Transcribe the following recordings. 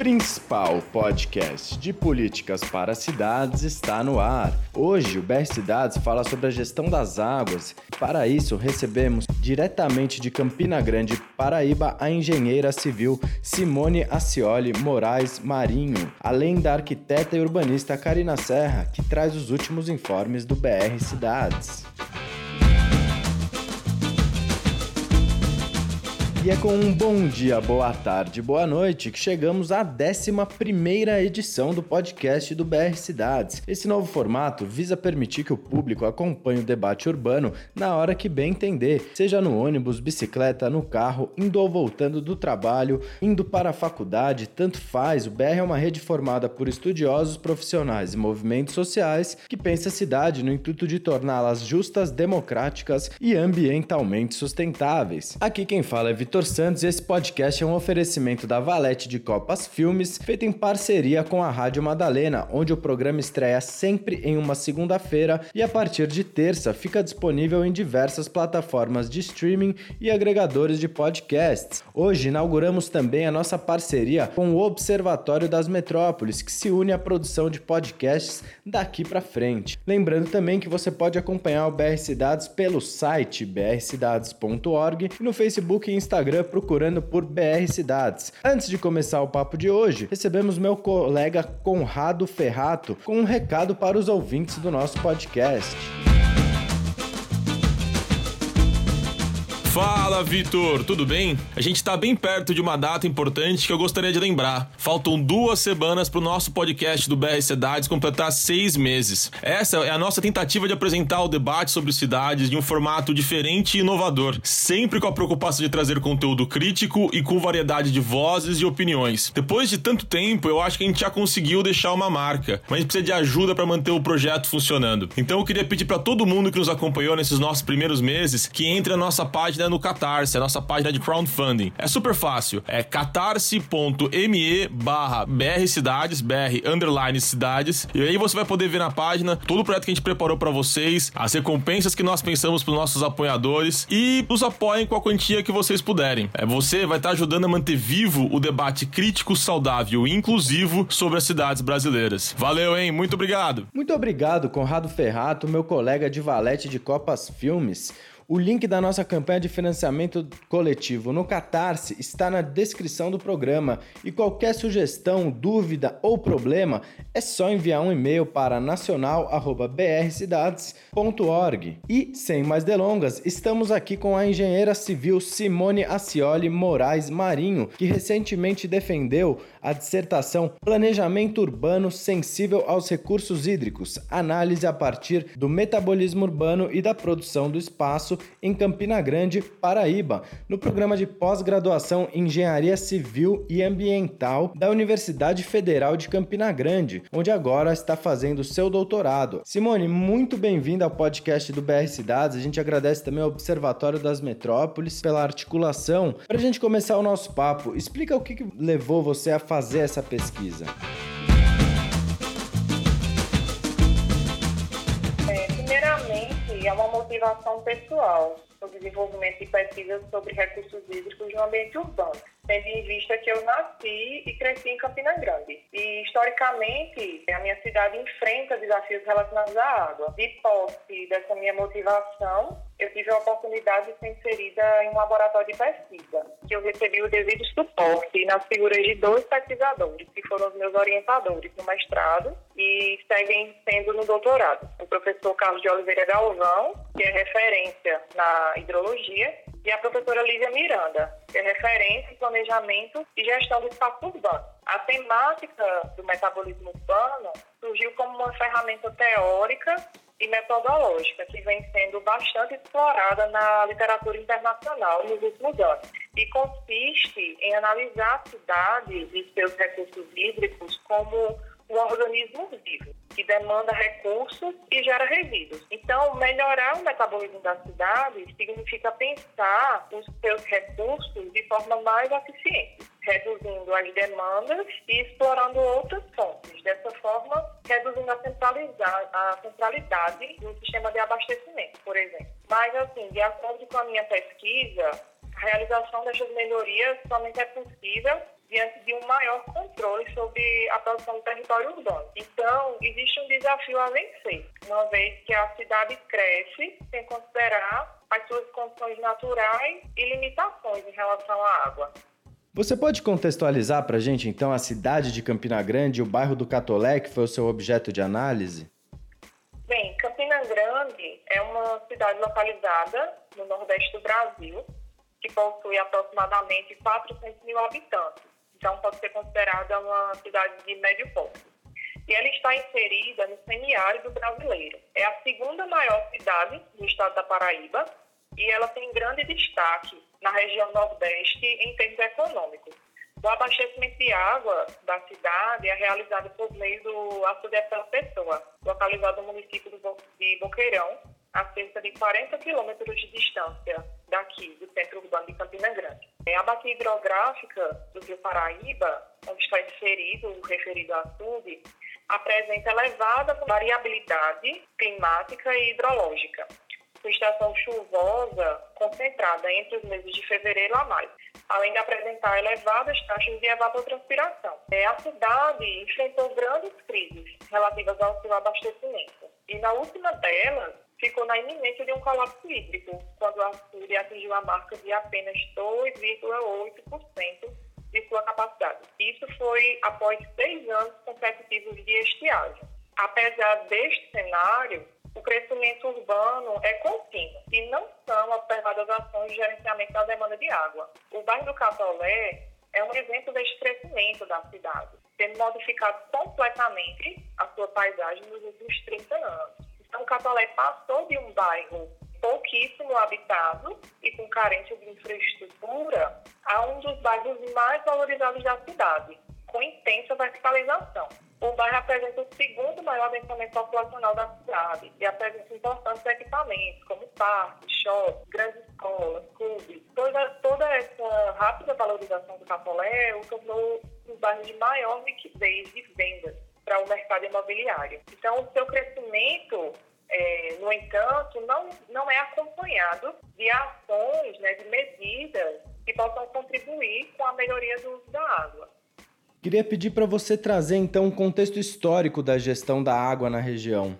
principal podcast de políticas para cidades está no ar. Hoje o BR Cidades fala sobre a gestão das águas. Para isso, recebemos diretamente de Campina Grande, Paraíba, a engenheira civil Simone Acioli Moraes Marinho, além da arquiteta e urbanista Karina Serra, que traz os últimos informes do BR Cidades. E é com um bom dia, boa tarde, boa noite que chegamos à 11 edição do podcast do BR Cidades. Esse novo formato visa permitir que o público acompanhe o debate urbano na hora que bem entender, seja no ônibus, bicicleta, no carro, indo ou voltando do trabalho, indo para a faculdade, tanto faz. O BR é uma rede formada por estudiosos, profissionais e movimentos sociais que pensa a cidade no intuito de torná-las justas, democráticas e ambientalmente sustentáveis. Aqui quem fala é Vitor Vitor Santos e esse podcast é um oferecimento da Valete de Copas Filmes, feito em parceria com a Rádio Madalena, onde o programa estreia sempre em uma segunda-feira e a partir de terça fica disponível em diversas plataformas de streaming e agregadores de podcasts. Hoje inauguramos também a nossa parceria com o Observatório das Metrópoles, que se une à produção de podcasts daqui para frente. Lembrando também que você pode acompanhar o BR Cidades pelo site brcidades.org e no Facebook e Instagram Instagram procurando por BR Cidades. Antes de começar o papo de hoje, recebemos meu colega Conrado Ferrato com um recado para os ouvintes do nosso podcast. Fala, Vitor, tudo bem? A gente está bem perto de uma data importante que eu gostaria de lembrar. Faltam duas semanas para o nosso podcast do BR Cidades completar seis meses. Essa é a nossa tentativa de apresentar o debate sobre cidades de um formato diferente e inovador, sempre com a preocupação de trazer conteúdo crítico e com variedade de vozes e opiniões. Depois de tanto tempo, eu acho que a gente já conseguiu deixar uma marca, mas a gente precisa de ajuda para manter o projeto funcionando. Então eu queria pedir para todo mundo que nos acompanhou nesses nossos primeiros meses que entre na nossa página página no Catarse, a nossa página de crowdfunding. É super fácil. É catarse.me barra brcidades, br underline cidades. E aí você vai poder ver na página todo o projeto que a gente preparou para vocês, as recompensas que nós pensamos para os nossos apoiadores e nos apoiem com a quantia que vocês puderem. É, você vai estar tá ajudando a manter vivo o debate crítico, saudável e inclusivo sobre as cidades brasileiras. Valeu, hein? Muito obrigado. Muito obrigado, Conrado Ferrato, meu colega de valete de Copas Filmes. O link da nossa campanha de financiamento coletivo no Catarse está na descrição do programa e qualquer sugestão, dúvida ou problema é só enviar um e-mail para nacional@brcidades.org. E sem mais delongas, estamos aqui com a engenheira civil Simone Acioli Moraes Marinho, que recentemente defendeu a dissertação Planejamento Urbano Sensível aos Recursos Hídricos: Análise a partir do metabolismo urbano e da produção do espaço em Campina Grande, Paraíba, no programa de pós-graduação em Engenharia Civil e Ambiental da Universidade Federal de Campina Grande, onde agora está fazendo seu doutorado. Simone, muito bem-vinda ao podcast do BR Cidades. A gente agradece também ao Observatório das Metrópoles pela articulação. Para a gente começar o nosso papo, explica o que, que levou você a fazer essa pesquisa. É uma motivação pessoal o desenvolvimento de pesquisas sobre recursos hídricos no ambiente urbano, tendo em vista que eu nasci e cresci em Campina Grande. E, historicamente, a minha cidade enfrenta desafios relacionados à água. De posse dessa minha motivação, eu tive a oportunidade de ser inserida em um laboratório de pesquisa, que eu recebi o devido suporte nas figuras de dois pesquisadores, que foram os meus orientadores no mestrado e seguem sendo no doutorado. O professor Carlos de Oliveira Galvão, que é referência na hidrologia, e a professora Lívia Miranda, que é referência em planejamento e gestão do espaço urbano. A temática do metabolismo urbano surgiu como uma ferramenta teórica e metodológica que vem sendo bastante explorada na literatura internacional nos últimos anos e consiste em analisar a cidade e seus recursos hídricos como um organismo vivo que demanda recursos e gera resíduos. Então, melhorar o metabolismo da cidade significa pensar os seus recursos de forma mais eficiente, reduzindo as demandas e explorando outras fontes. Dessa forma, reduzindo a, a centralidade do sistema de abastecimento, por exemplo. Mas, assim, de acordo com a minha pesquisa, a realização dessas melhorias somente é possível diante de um maior controle sobre a produção do território urbano. Então, existe um desafio a vencer, uma vez que a cidade cresce sem considerar as suas condições naturais e limitações em relação à água. Você pode contextualizar para a gente, então, a cidade de Campina Grande e o bairro do Catolé, que foi o seu objeto de análise? Bem, Campina Grande é uma cidade localizada no nordeste do Brasil, que possui aproximadamente 400 mil habitantes. Então, pode ser considerada uma cidade de médio porte. E ela está inserida no semiárido brasileiro. É a segunda maior cidade do estado da Paraíba e ela tem grande destaque na região Nordeste em termos econômicos. O abastecimento de água da cidade é realizado por meio do açude da Pessoa, localizado no município de Boqueirão, a cerca de 40 quilômetros de distância daqui, do centro urbano de Campina Grande. A bacia hidrográfica do Rio Paraíba, onde está inserido o referido açude, apresenta elevada variabilidade climática e hidrológica sua estação chuvosa concentrada entre os meses de fevereiro a maio, além de apresentar elevadas taxas de evapotranspiração. É, a cidade enfrentou grandes crises relativas ao seu abastecimento e na última delas ficou na iminência de um colapso hídrico, quando a Síria atingiu a marca de apenas 2,8% de sua capacidade. Isso foi após seis anos consecutivos de estiagem. Apesar deste cenário, o crescimento urbano é contínuo e não são observadas ações de gerenciamento da demanda de água. O bairro do Catolé é um exemplo deste crescimento da cidade, tendo modificado completamente a sua paisagem nos últimos 30 anos. Então, o Catolé passou de um bairro pouquíssimo habitado e com carência de infraestrutura a um dos bairros mais valorizados da cidade, com intensa verticalização. O bairro apresenta o segundo maior densamento populacional da cidade e apresenta importantes equipamentos, como parques, shoppings, grandes escolas, clubes. Toda, toda essa rápida valorização do Capolé o tornou um bairro de maior liquidez de vendas para o mercado imobiliário. Então, o seu crescimento é, no entanto, não, não é acompanhado de ações, né, de medidas que possam contribuir com a melhoria do uso da água. Queria pedir para você trazer então um contexto histórico da gestão da água na região.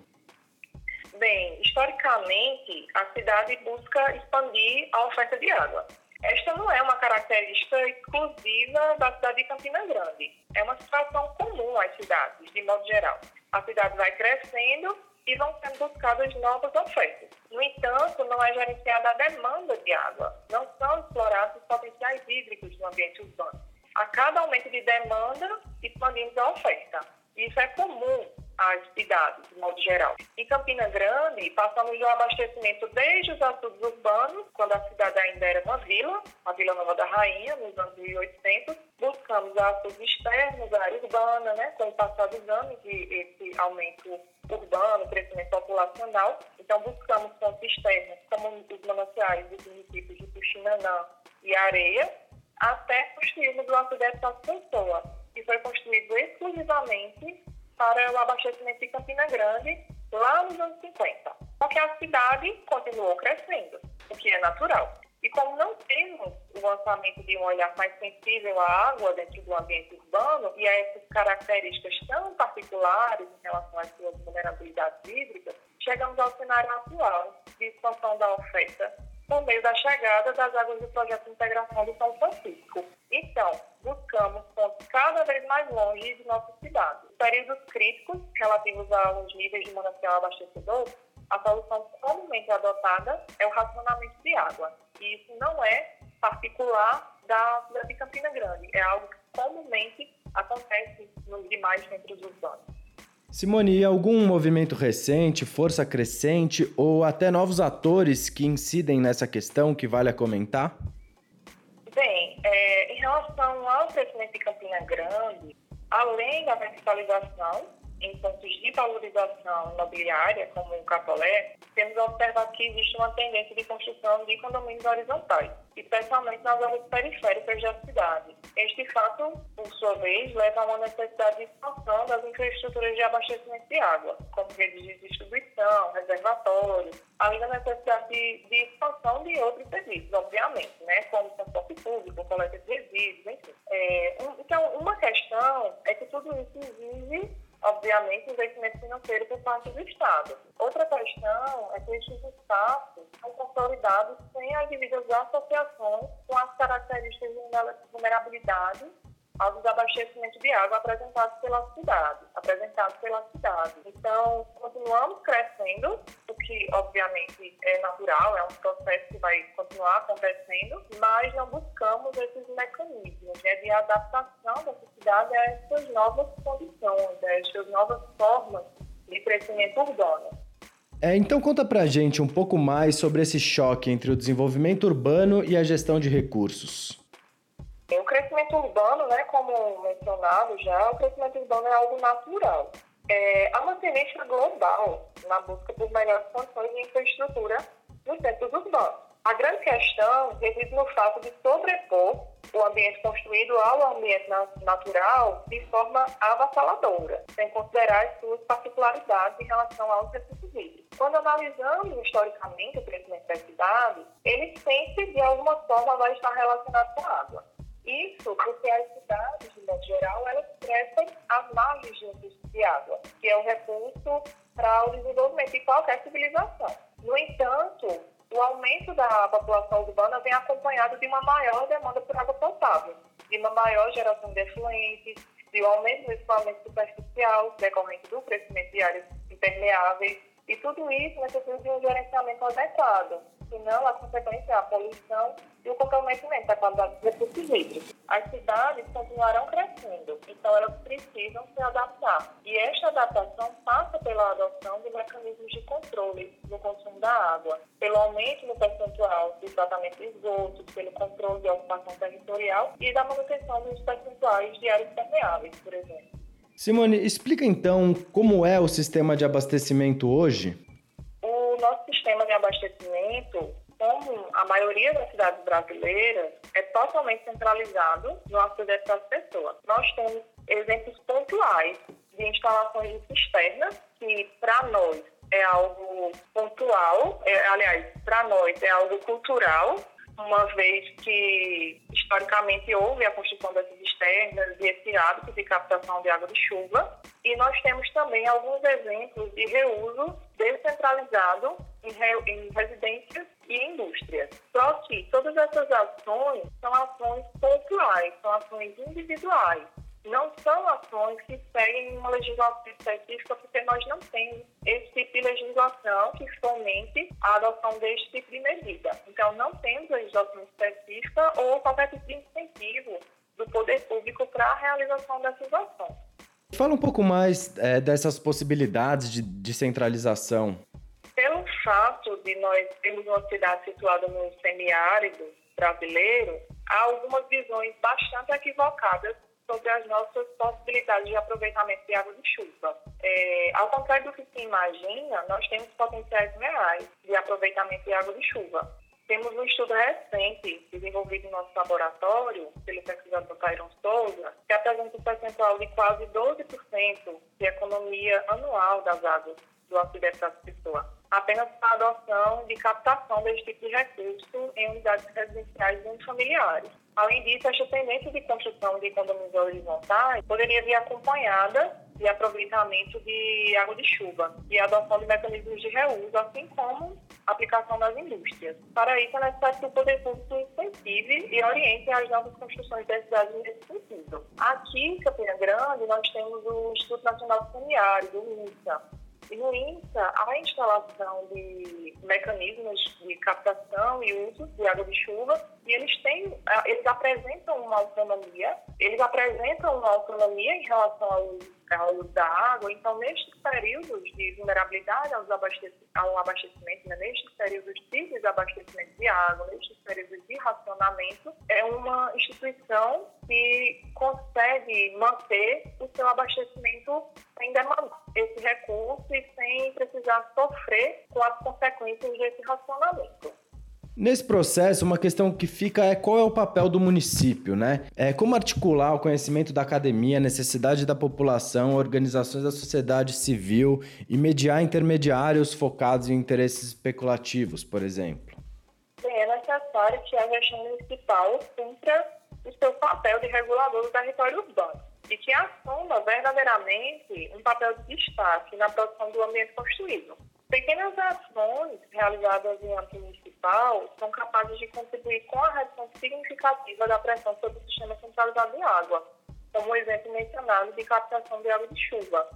Bem, historicamente, a cidade busca expandir a oferta de água. Esta não é uma característica exclusiva da cidade de Campina Grande. É uma situação comum às cidades, de modo geral. A cidade vai crescendo e vão sendo buscadas novas ofertas. No entanto, não é gerenciada a demanda de água. Não são explorados os potenciais hídricos no ambiente urbano a cada aumento de demanda, expandimos a oferta. Isso é comum às cidades, de modo geral. Em Campina Grande, passamos do abastecimento desde os açudes urbanos, quando a cidade ainda era uma vila, a Vila Nova da Rainha, nos anos 1800. Buscamos açudes externos, a área urbana, né, com o passar dos anos e esse aumento urbano, crescimento populacional. Então, buscamos fontes externas, como os mananciais dos municípios de Puxinanã e Areia, até construirmos o Acidente da Pessoa, que foi construído exclusivamente para o abastecimento de Campina Grande lá nos anos 50. Porque a cidade continuou crescendo, o que é natural. E como não temos o lançamento de um olhar mais sensível à água dentro do ambiente urbano e a essas características tão particulares em relação às suas vulnerabilidades hídricas, chegamos ao cenário atual de expansão da oferta por meio da chegada das águas do projeto de integração do São Francisco. Então, buscamos pontos cada vez mais longe de nossa cidade. Períodos críticos relativos aos níveis de manancial abastecedor, a solução comumente adotada é o racionamento de água. E isso não é particular da cidade de Campina Grande, é algo que comumente acontece nos demais centros urbanos. Simone, algum movimento recente, força crescente ou até novos atores que incidem nessa questão que vale a comentar? Bem, é, em relação ao crescimento de Campina Grande, além da verticalização em pontos de valorização imobiliária, como o Capolé, temos observado que existe uma tendência de construção de condomínios horizontais, especialmente nas áreas periféricas da cidade. Este fato, por sua vez, leva a uma necessidade de expansão das infraestruturas de abastecimento de água, como redes de distribuição, reservatórios, além da necessidade de, de expansão de outros serviços, obviamente, né, como transporte público, coleta de resíduos, enfim. É, um, então, uma questão é que tudo isso exige, obviamente, investimento financeiro por parte do Estado. Outra questão é que esses espaços são consolidados sem as devidas associações com as características de vulnerabilidade ao desabastecimento de água apresentado pela cidade, apresentado pela cidade. Então, continuamos crescendo, o que obviamente é natural, é um processo que vai continuar acontecendo, mas não buscamos esses mecanismos né, de adaptação da cidade a essas novas condições, a essas novas formas de crescimento urbano. É, então conta pra gente um pouco mais sobre esse choque entre o desenvolvimento urbano e a gestão de recursos. O crescimento urbano, né, como mencionado já, o crescimento urbano é algo natural. É, há uma tendência global na busca por melhores condições de infraestrutura nos centros urbanos. A grande questão reside no fato de sobrepor o ambiente construído ao ambiente natural de forma avassaladora, sem considerar as suas particularidades em relação aos recursos hídricos. Quando analisamos historicamente o crescimento das cidades, ele sempre, de alguma forma, vai estar relacionado com a água. Isso porque as cidades, de modo geral, elas crescem às margens de água, que é um recurso para o desenvolvimento de qualquer civilização. No entanto, o aumento da população urbana vem acompanhado de uma maior demanda por água potável, de uma maior geração de efluentes, de um aumento do escoamento superficial decorrente do crescimento de áreas impermeáveis, e tudo isso necessita de um gerenciamento adequado, senão a consequência é a poluição e o comprometimento da qualidade dos recursos hídricos. As cidades continuarão crescendo, então elas precisam se adaptar. E esta adaptação passa pela adoção de mecanismos de controle no consumo da água, pelo aumento no percentual de tratamento de esgoto, pelo controle de ocupação territorial e da manutenção dos percentuais de áreas permeáveis, por exemplo. Simone, explica então como é o sistema de abastecimento hoje? Nosso sistema de abastecimento como a maioria das cidades brasileiras é totalmente centralizado no acesso das pessoas. Nós temos exemplos pontuais de instalações de cisternas, que para nós é algo pontual, é, aliás, para nós é algo cultural, uma vez que historicamente houve a construção dessas cisternas e esse hábito de captação de água de chuva. E nós temos também alguns exemplos de reuso descentralizado em, re, em residências e indústrias. Só que todas essas ações são ações pontuais, são ações individuais não são ações que seguem uma legislação específica, porque nós não temos esse tipo de legislação que fomente a adoção deste tipo de medida. Então, não temos legislação específica ou qualquer tipo de incentivo do poder público para a realização dessas ações. Fala um pouco mais é, dessas possibilidades de descentralização. Pelo fato de nós termos uma cidade situada no semiárido brasileiro, há algumas visões bastante equivocadas sobre as nossas possibilidades de aproveitamento de água de chuva. É, ao contrário do que se imagina, nós temos potenciais reais de aproveitamento de água de chuva. Temos um estudo recente desenvolvido no nosso laboratório, pelo pesquisador Cairon Souza, que apresenta um percentual de quase 12% de economia anual das águas do auxílio da pessoa, apenas para a adoção de captação desse tipo de recurso em unidades residenciais unifamiliares. Além disso, esta tendência de construção de condomínios horizontais poderia vir acompanhada de aproveitamento de água de chuva e adoção de mecanismos de reuso, assim como aplicação nas indústrias. Para isso, é necessário que o poder público incentive e oriente as novas construções das cidades nesse sentido. Aqui em Campina Grande, nós temos o Instituto Nacional do Semiárido, o INSA, e no INSA, a instalação de mecanismos de captação e uso de água de chuva e eles têm, eles apresentam uma autonomia, eles apresentam uma autonomia em relação ao, ao uso da água. Então, nestes períodos de vulnerabilidade ao abastecimento, ao abastecimento né, nestes períodos de desabastecimento de água, nestes períodos de racionamento, é uma instituição que consegue manter o seu abastecimento sem demandar esse recurso e sem precisar sofrer com as consequências desse racionamento. Nesse processo, uma questão que fica é qual é o papel do município, né? É como articular o conhecimento da academia, a necessidade da população, organizações da sociedade civil e mediar intermediários focados em interesses especulativos, por exemplo. Sim, é necessário que a gestão municipal cumpra o seu papel de regulador do território urbano e que assuma verdadeiramente um papel de destaque na produção do ambiente construído. Pequenas ações realizadas em âmbito municipal são capazes de contribuir com a redução significativa da pressão sobre o sistema centralizado de água, como o exemplo mencionado de captação de água de chuva.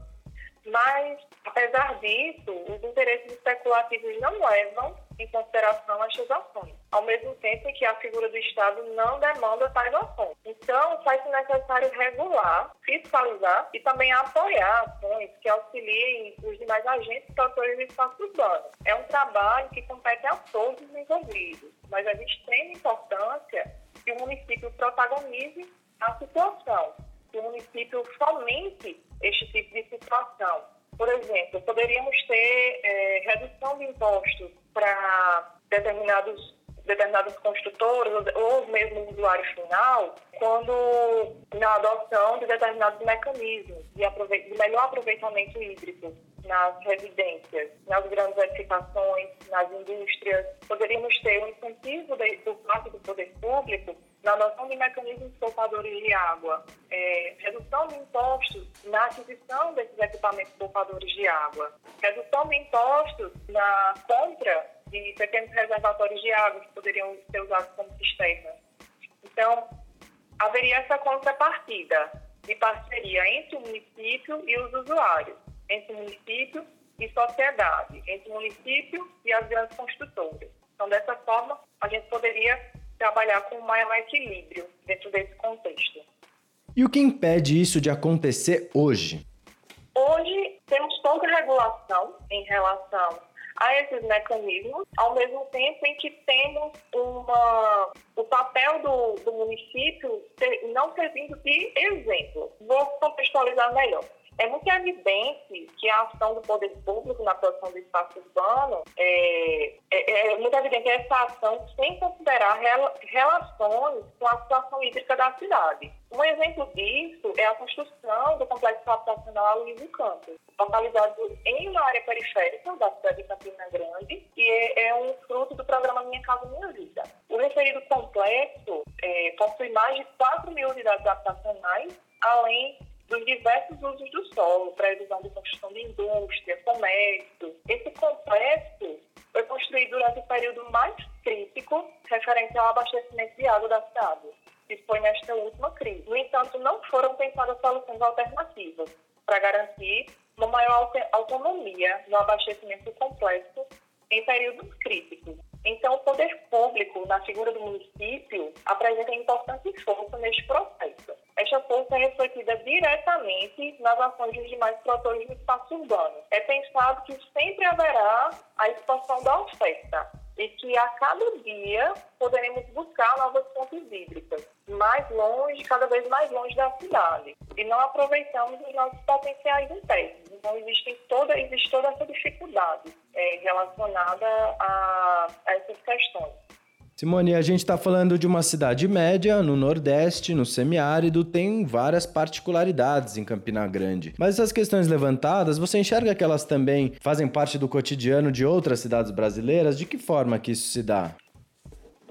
Mas, apesar disso, os interesses especulativos não levam em consideração estas ações, ao mesmo tempo em que a figura do Estado não demanda tais ações. Então, faz-se necessário regular, fiscalizar e também apoiar ações que auxiliem os demais agentes produtores do espaço urbano. É um trabalho que compete a todos os envolvidos, mas é de extrema importância que o município protagonize a situação, que o município fomente este tipo de situação. Por exemplo, poderíamos ter é, redução de impostos para determinados determinados construtores ou mesmo usuário final, quando na adoção de determinados mecanismos de, de melhor aproveitamento hídrico nas residências, nas grandes edificações, nas indústrias. Poderíamos ter um incentivo de, do parte do poder público na adoção de mecanismos poupadores de água, é, redução de impostos na aquisição desses equipamentos poupadores de água, redução de impostos na compra de pequenos reservatórios de água que poderiam ser usados como cisternas. Então, haveria essa contrapartida de parceria entre o município e os usuários, entre o município e sociedade, entre o município e as grandes construtoras. Então, dessa forma, a gente poderia trabalhar com maior equilíbrio dentro desse contexto. E o que impede isso de acontecer hoje? Hoje temos pouca regulação em relação a esses mecanismos, ao mesmo tempo em que temos uma, o papel do, do município ter, não servindo de exemplo. Vou contextualizar melhor. É muito evidente que a ação do poder público na produção do espaço urbano é, é, é muito evidente essa ação sem considerar rel, relações com a situação hídrica da cidade. Um exemplo disso é a construção do complexo habitacional Luiz Campos, localizado em uma área periférica da cidade de Campina Grande, e é, é um fruto do programa Minha Casa Minha Vida. O referido complexo é, possui mais de 4 mil unidades habitacionais, além dos diversos usos do solo, previsão de construção de indústria, comércio. Esse complexo foi construído durante o período mais crítico referente ao abastecimento de água da cidade, que foi nesta última crise. No entanto, não foram pensadas soluções alternativas para garantir uma maior autonomia no abastecimento do complexo em períodos críticos. Então, o poder público, na figura do município, apresenta importante força neste processo. Esta força é refletida diretamente nas ações dos demais produtores do espaço urbano. É pensado que sempre haverá a expansão da oferta e que a cada dia poderemos buscar novas fontes hídricas, mais longe, cada vez mais longe da cidade, e não aproveitamos os nossos potenciais internos. Então, existe toda, existe toda essa dificuldade é, relacionada a, a essas questões. Simone, a gente está falando de uma cidade média, no Nordeste, no semiárido, tem várias particularidades em Campina Grande. Mas essas questões levantadas, você enxerga que elas também fazem parte do cotidiano de outras cidades brasileiras? De que forma que isso se dá?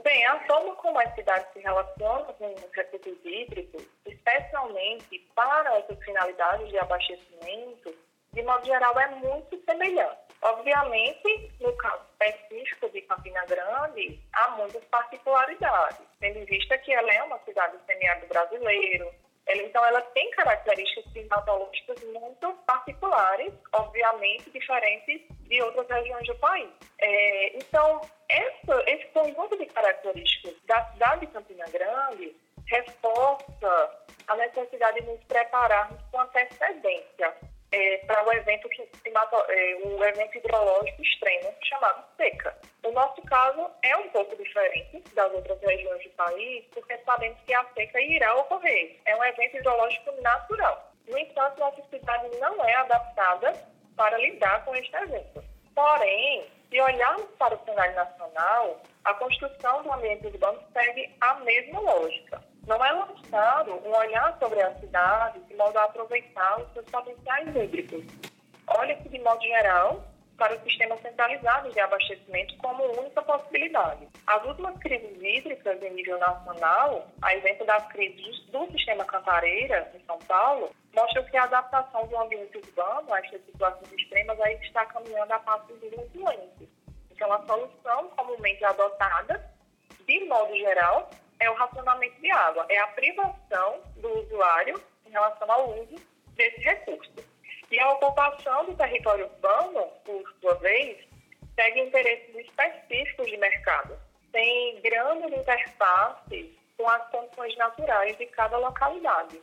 Bem, a forma como as cidades se relacionam com os recursos hídricos, especialmente para essas finalidades de abastecimento, de modo geral, é muito semelhante. Obviamente, no caso específico de Campina Grande, há muitas particularidades, tendo em vista que ela é uma cidade semiárido brasileiro, ela, então ela tem características climatológicas muito particulares, obviamente diferentes de outras regiões do país. É, então, essa, esse conjunto de características da cidade de Campina Grande reforça a necessidade de nos prepararmos com antecedência é, para o evento, é, o evento hidrológico extremo chamado seca. O nosso caso é um pouco diferente das outras regiões do país, porque sabemos que a seca irá ocorrer. É um evento hidrológico natural. No entanto, nossa cidade não é adaptada para lidar com este evento. Porém, se olharmos para o cenário nacional, a construção do ambiente urbano segue a mesma lógica não é lançado um olhar sobre a cidade de modo a aproveitar os seus potenciais hídricos. Olha que, de modo geral, para o sistema centralizado de abastecimento como única possibilidade. As últimas crises hídricas em nível nacional, a exemplo das crises do sistema Cantareira, em São Paulo, mostram que a adaptação do ambiente urbano a estas situações extremas aí está caminhando a passos lentos. Então, a solução comumente adotada, de modo geral, é o racionamento de água, é a privação do usuário em relação ao uso desse recurso. E a ocupação do território urbano, por sua vez, segue interesses específicos de mercado, tem grandes interfaces com as condições naturais de cada localidade.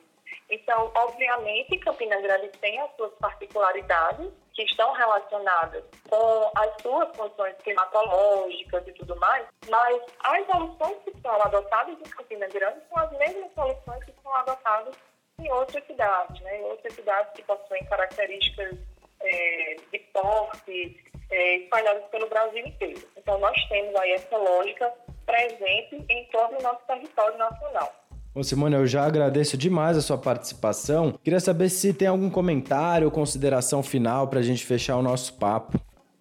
Então, obviamente, Campina Grande tem as suas particularidades que estão relacionadas com as suas condições climatológicas e tudo mais, mas as soluções que são adotadas em Campina Grande são as mesmas soluções que são adotadas em outras cidades, né? Em outras cidades que possuem características é, de porte é, espalhadas pelo Brasil inteiro. Então, nós temos aí essa lógica presente em todo o nosso território nacional. Bom, Simone, eu já agradeço demais a sua participação. Queria saber se tem algum comentário ou consideração final para a gente fechar o nosso papo.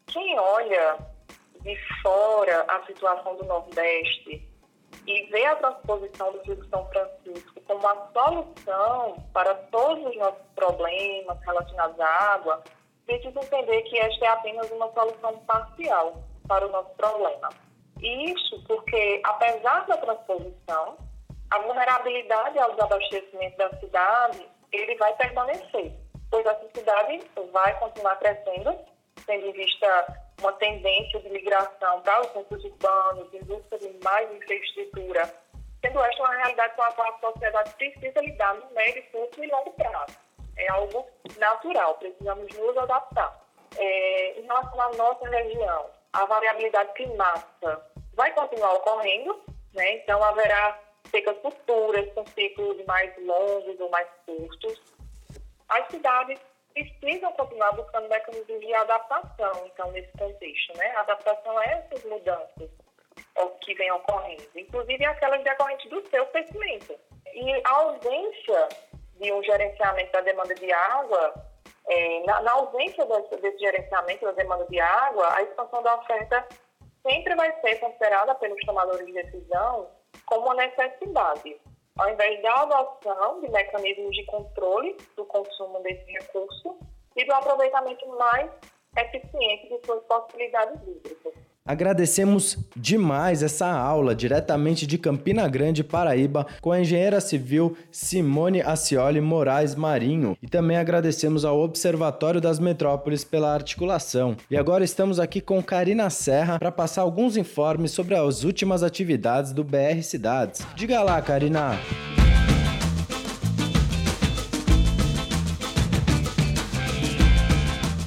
Quem olha de fora a situação do Nordeste e vê a transposição do Rio São Francisco como uma solução para todos os nossos problemas relacionados à água, precisa entender que esta é apenas uma solução parcial para o nosso problema. Isso porque, apesar da transposição, a vulnerabilidade ao desabastecimento da cidade, ele vai permanecer, pois essa cidade vai continuar crescendo, tendo em vista uma tendência de migração para os centros urbanos, busca de mais infraestrutura, sendo esta uma realidade com a qual a sociedade precisa lidar no médio, curto e longo prazo. É algo natural, precisamos nos adaptar. É, em relação à nossa região, a variabilidade climática vai continuar ocorrendo, né? então haverá secas futuras, com ciclos mais longos ou mais curtos. As cidades precisam continuar buscando mecanismos de adaptação, então, nesse contexto, né? A adaptação a essas mudanças que vêm ocorrendo, inclusive aquelas decorrentes do seu crescimento. E a ausência de um gerenciamento da demanda de água, é, na, na, ausência desse, desse gerenciamento da demanda de água, a expansão da oferta sempre vai ser considerada pelos tomadores de decisão como uma necessidade, ao invés da adoção de mecanismos de controle do consumo desse recurso e do aproveitamento mais eficiente de suas possibilidades hídricas. Agradecemos demais essa aula diretamente de Campina Grande, Paraíba, com a engenheira civil Simone Acioli Moraes Marinho. E também agradecemos ao Observatório das Metrópoles pela articulação. E agora estamos aqui com Karina Serra para passar alguns informes sobre as últimas atividades do BR Cidades. Diga lá, Karina.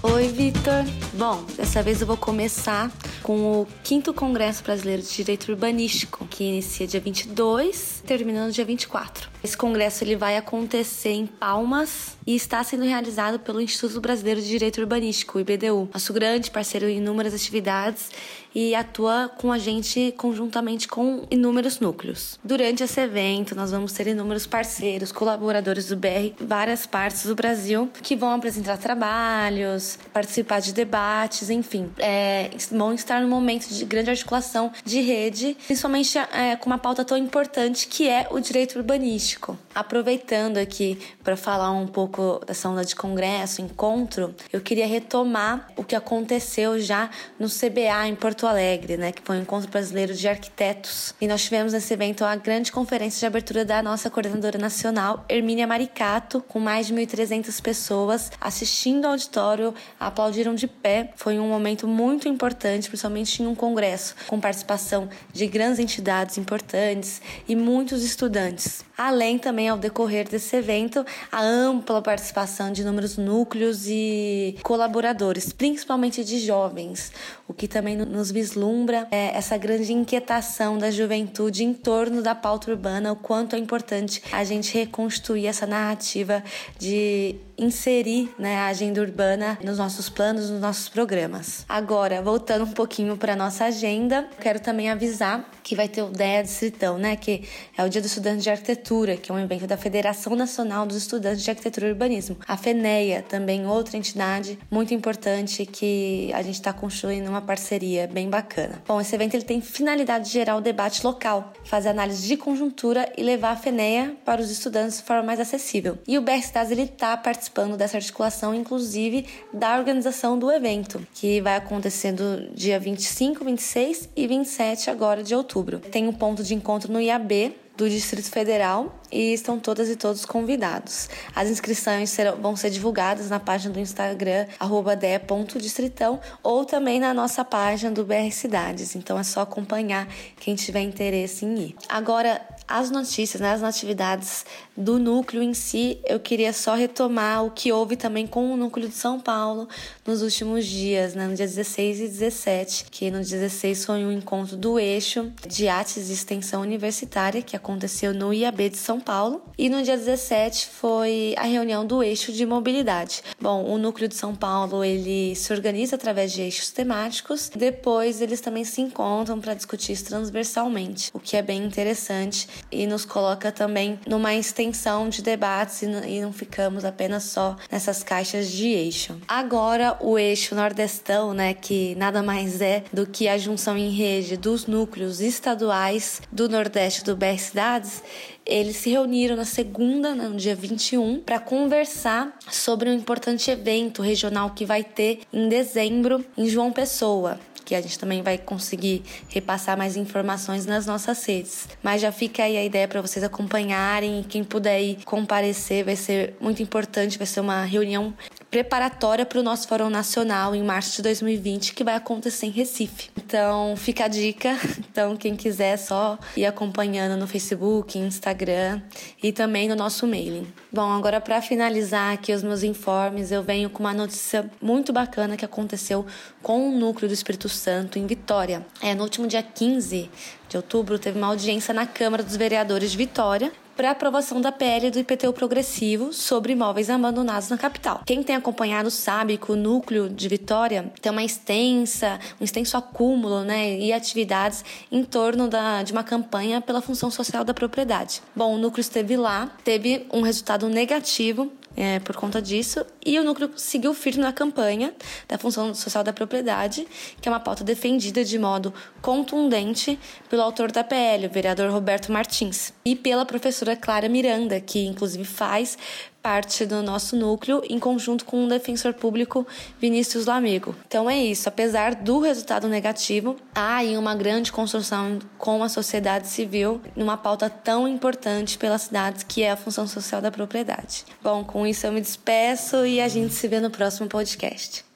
Oi, Vitor. Bom, dessa vez eu vou começar com o 5 Congresso Brasileiro de Direito Urbanístico, que inicia dia 22, terminando dia 24. Esse congresso ele vai acontecer em Palmas e está sendo realizado pelo Instituto Brasileiro de Direito Urbanístico, IBDU, nosso grande parceiro em inúmeras atividades e atua com a gente conjuntamente com inúmeros núcleos. Durante esse evento, nós vamos ter inúmeros parceiros, colaboradores do BR, várias partes do Brasil, que vão apresentar trabalhos, participar de debates, enfim, é, vão estar no momento de grande articulação de rede, principalmente é, com uma pauta tão importante que é o direito urbanístico. Aproveitando aqui para falar um pouco dessa onda de congresso, encontro, eu queria retomar o que aconteceu já no CBA em Porto Alegre, né, que foi o Encontro Brasileiro de Arquitetos. E nós tivemos nesse evento a grande conferência de abertura da nossa coordenadora nacional, Hermínia Maricato, com mais de 1.300 pessoas assistindo ao auditório, aplaudiram de pé. Foi um momento muito importante, principalmente em um congresso com participação de grandes entidades importantes e muitos estudantes. Além também, ao decorrer desse evento, a ampla participação de inúmeros núcleos e colaboradores, principalmente de jovens, o que também nos vislumbra é essa grande inquietação da juventude em torno da pauta urbana, o quanto é importante a gente reconstruir essa narrativa de inserir né, a agenda urbana nos nossos planos, nos nossos programas. Agora, voltando um pouquinho para nossa agenda, quero também avisar que vai ter o DEA Distritão, né, que é o Dia do Estudante de Arquitetura, que é um evento da Federação Nacional dos Estudantes de Arquitetura e Urbanismo. A FENEA, também outra entidade muito importante que a gente está construindo uma parceria bem bacana. Bom, esse evento ele tem finalidade de gerar o debate local, fazer análise de conjuntura e levar a FENEA para os estudantes de forma mais acessível. E o BRSTAS ele está participando dessa articulação, inclusive da organização do evento, que vai acontecer do dia 25, 26 e 27 agora de outubro. Tem um ponto de encontro no IAB, do Distrito Federal e estão todas e todos convidados. As inscrições serão, vão ser divulgadas na página do Instagram @de.distritão ou também na nossa página do BR Cidades. Então é só acompanhar quem tiver interesse em ir. Agora, as notícias, né, as atividades do núcleo em si, eu queria só retomar o que houve também com o núcleo de São Paulo nos últimos dias, né, no dia 16 e 17, que no 16 foi um encontro do eixo de artes e extensão universitária que aconteceu no IAB de São Paulo, e no dia 17 foi a reunião do eixo de mobilidade. Bom, o núcleo de São Paulo, ele se organiza através de eixos temáticos, depois eles também se encontram para discutir transversalmente, o que é bem interessante e nos coloca também numa extensão de debates e não ficamos apenas só nessas caixas de eixo. Agora, o eixo nordestão, né, que nada mais é do que a junção em rede dos núcleos estaduais do Nordeste do BR Cidades, eles se reuniram na segunda, no dia 21, para conversar sobre um importante evento regional que vai ter em dezembro em João Pessoa que a gente também vai conseguir repassar mais informações nas nossas redes. Mas já fica aí a ideia para vocês acompanharem quem puder ir comparecer vai ser muito importante, vai ser uma reunião preparatória para o nosso Fórum Nacional em março de 2020, que vai acontecer em Recife. Então, fica a dica. Então, quem quiser, é só ir acompanhando no Facebook, Instagram e também no nosso mailing. Bom, agora para finalizar aqui os meus informes, eu venho com uma notícia muito bacana que aconteceu com o núcleo do Espírito Santo em Vitória. É, no último dia 15 de outubro, teve uma audiência na Câmara dos Vereadores de Vitória para aprovação da PL do IPTU progressivo sobre imóveis abandonados na capital. Quem tem acompanhado sabe que o núcleo de Vitória tem uma extensa, um extenso acúmulo, né, e atividades em torno da, de uma campanha pela função social da propriedade. Bom, o núcleo esteve lá, teve um resultado negativo é, por conta disso. E o núcleo seguiu firme na campanha da função social da propriedade, que é uma pauta defendida de modo contundente pelo autor da PL, o vereador Roberto Martins, e pela professora Clara Miranda, que inclusive faz parte do nosso núcleo, em conjunto com o defensor público Vinícius Lamego. Então é isso, apesar do resultado negativo, há aí uma grande construção com a sociedade civil numa pauta tão importante pelas cidades que é a função social da propriedade. Bom, com isso eu me despeço e a gente se vê no próximo podcast.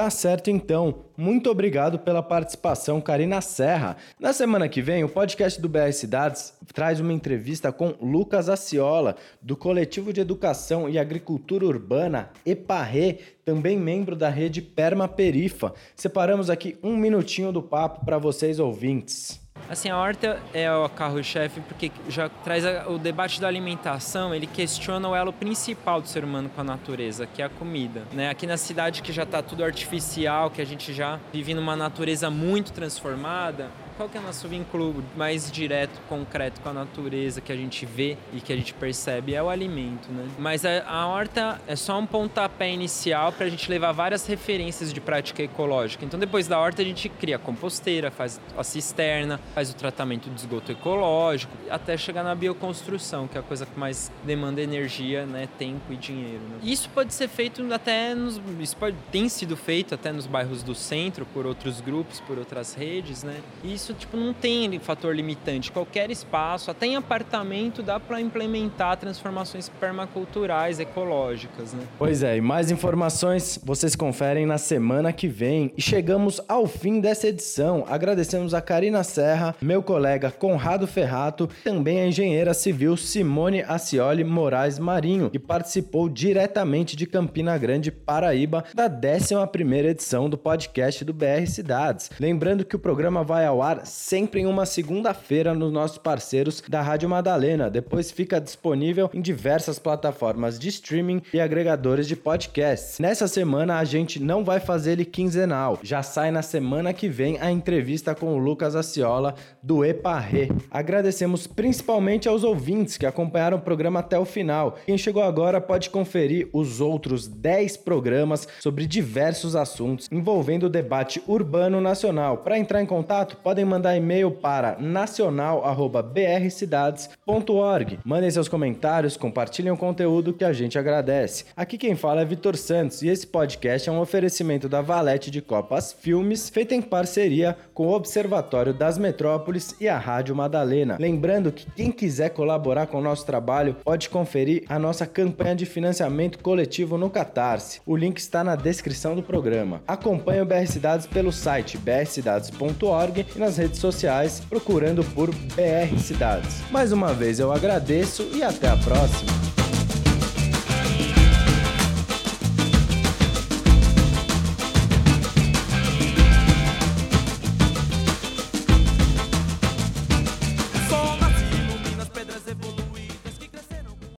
Tá certo então. Muito obrigado pela participação, Karina Serra. Na semana que vem, o podcast do BR Cidades traz uma entrevista com Lucas Aciola, do Coletivo de Educação e Agricultura Urbana, EPARRE, também membro da rede Permaperifa. Separamos aqui um minutinho do papo para vocês ouvintes. Assim, a horta é o carro-chefe porque já traz o debate da alimentação, ele questiona o elo principal do ser humano com a natureza, que é a comida. Né? Aqui na cidade que já está tudo artificial, que a gente já vive numa natureza muito transformada, qual que é o nosso vínculo mais direto, concreto com a natureza que a gente vê e que a gente percebe? É o alimento, né? Mas a, a horta é só um pontapé inicial para a gente levar várias referências de prática ecológica. Então, depois da horta, a gente cria a composteira, faz a cisterna, faz o tratamento de esgoto ecológico, até chegar na bioconstrução, que é a coisa que mais demanda energia, né, tempo e dinheiro. Né? Isso pode ser feito até nos, isso pode, tem sido feito até nos bairros do centro por outros grupos, por outras redes, né? isso isso tipo não tem fator limitante. Qualquer espaço, até em apartamento, dá para implementar transformações permaculturais, ecológicas, né? Pois é, e mais informações vocês conferem na semana que vem. E chegamos ao fim dessa edição. Agradecemos a Karina Serra, meu colega Conrado Ferrato, também a engenheira civil Simone Acioli Moraes Marinho, que participou diretamente de Campina Grande, Paraíba, da 11ª edição do podcast do BR Cidades. Lembrando que o programa vai ao ar ar sempre em uma segunda-feira nos nossos parceiros da Rádio Madalena. Depois fica disponível em diversas plataformas de streaming e agregadores de podcasts. Nessa semana a gente não vai fazer ele quinzenal. Já sai na semana que vem a entrevista com o Lucas Aciola do Eparre. Agradecemos principalmente aos ouvintes que acompanharam o programa até o final. Quem chegou agora pode conferir os outros 10 programas sobre diversos assuntos envolvendo o debate urbano nacional. Para entrar em contato, podem mandar e-mail para nacional@brcidades.org. Mandem seus comentários, compartilhem o conteúdo que a gente agradece. Aqui quem fala é Vitor Santos e esse podcast é um oferecimento da Valete de Copas Filmes, feita em parceria com o Observatório das Metrópoles e a Rádio Madalena. Lembrando que quem quiser colaborar com o nosso trabalho pode conferir a nossa campanha de financiamento coletivo no Catarse. O link está na descrição do programa. Acompanhe o BR Cidades pelo site brcidades.org e nas redes sociais procurando por BR Cidades. Mais uma vez eu agradeço e até a próxima.